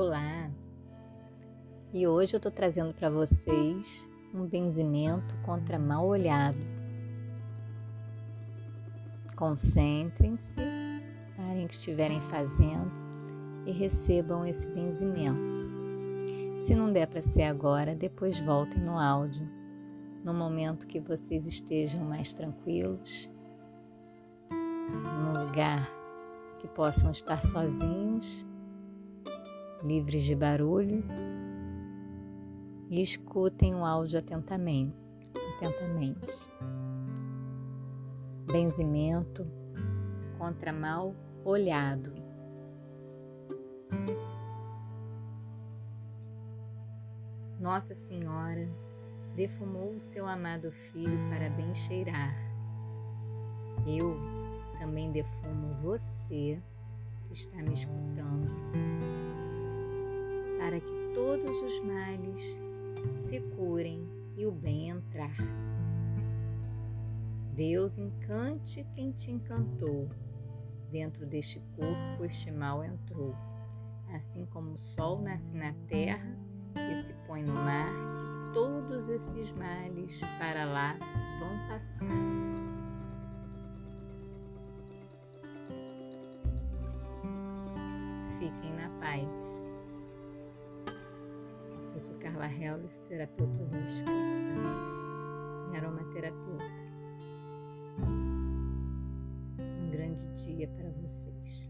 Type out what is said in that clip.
Olá! E hoje eu estou trazendo para vocês um benzimento contra mal olhado. Concentrem-se, parem o que estiverem fazendo e recebam esse benzimento. Se não der para ser agora, depois voltem no áudio, no momento que vocês estejam mais tranquilos, num lugar que possam estar sozinhos, livres de barulho, e escutem o áudio atentamente. atentamente. Benzimento contra mal olhado. Nossa Senhora defumou o seu amado filho para bem cheirar. Eu também defumo você que está me escutando, para que todos os males se curem e o bem entrar. Deus encante quem te encantou, dentro deste corpo este mal entrou. Assim como o sol nasce na terra e se põe no mar, todos esses males para lá vão passar. Eu sou Carla Hellis, terapeuta holística e aromaterapeuta. Um grande dia para vocês.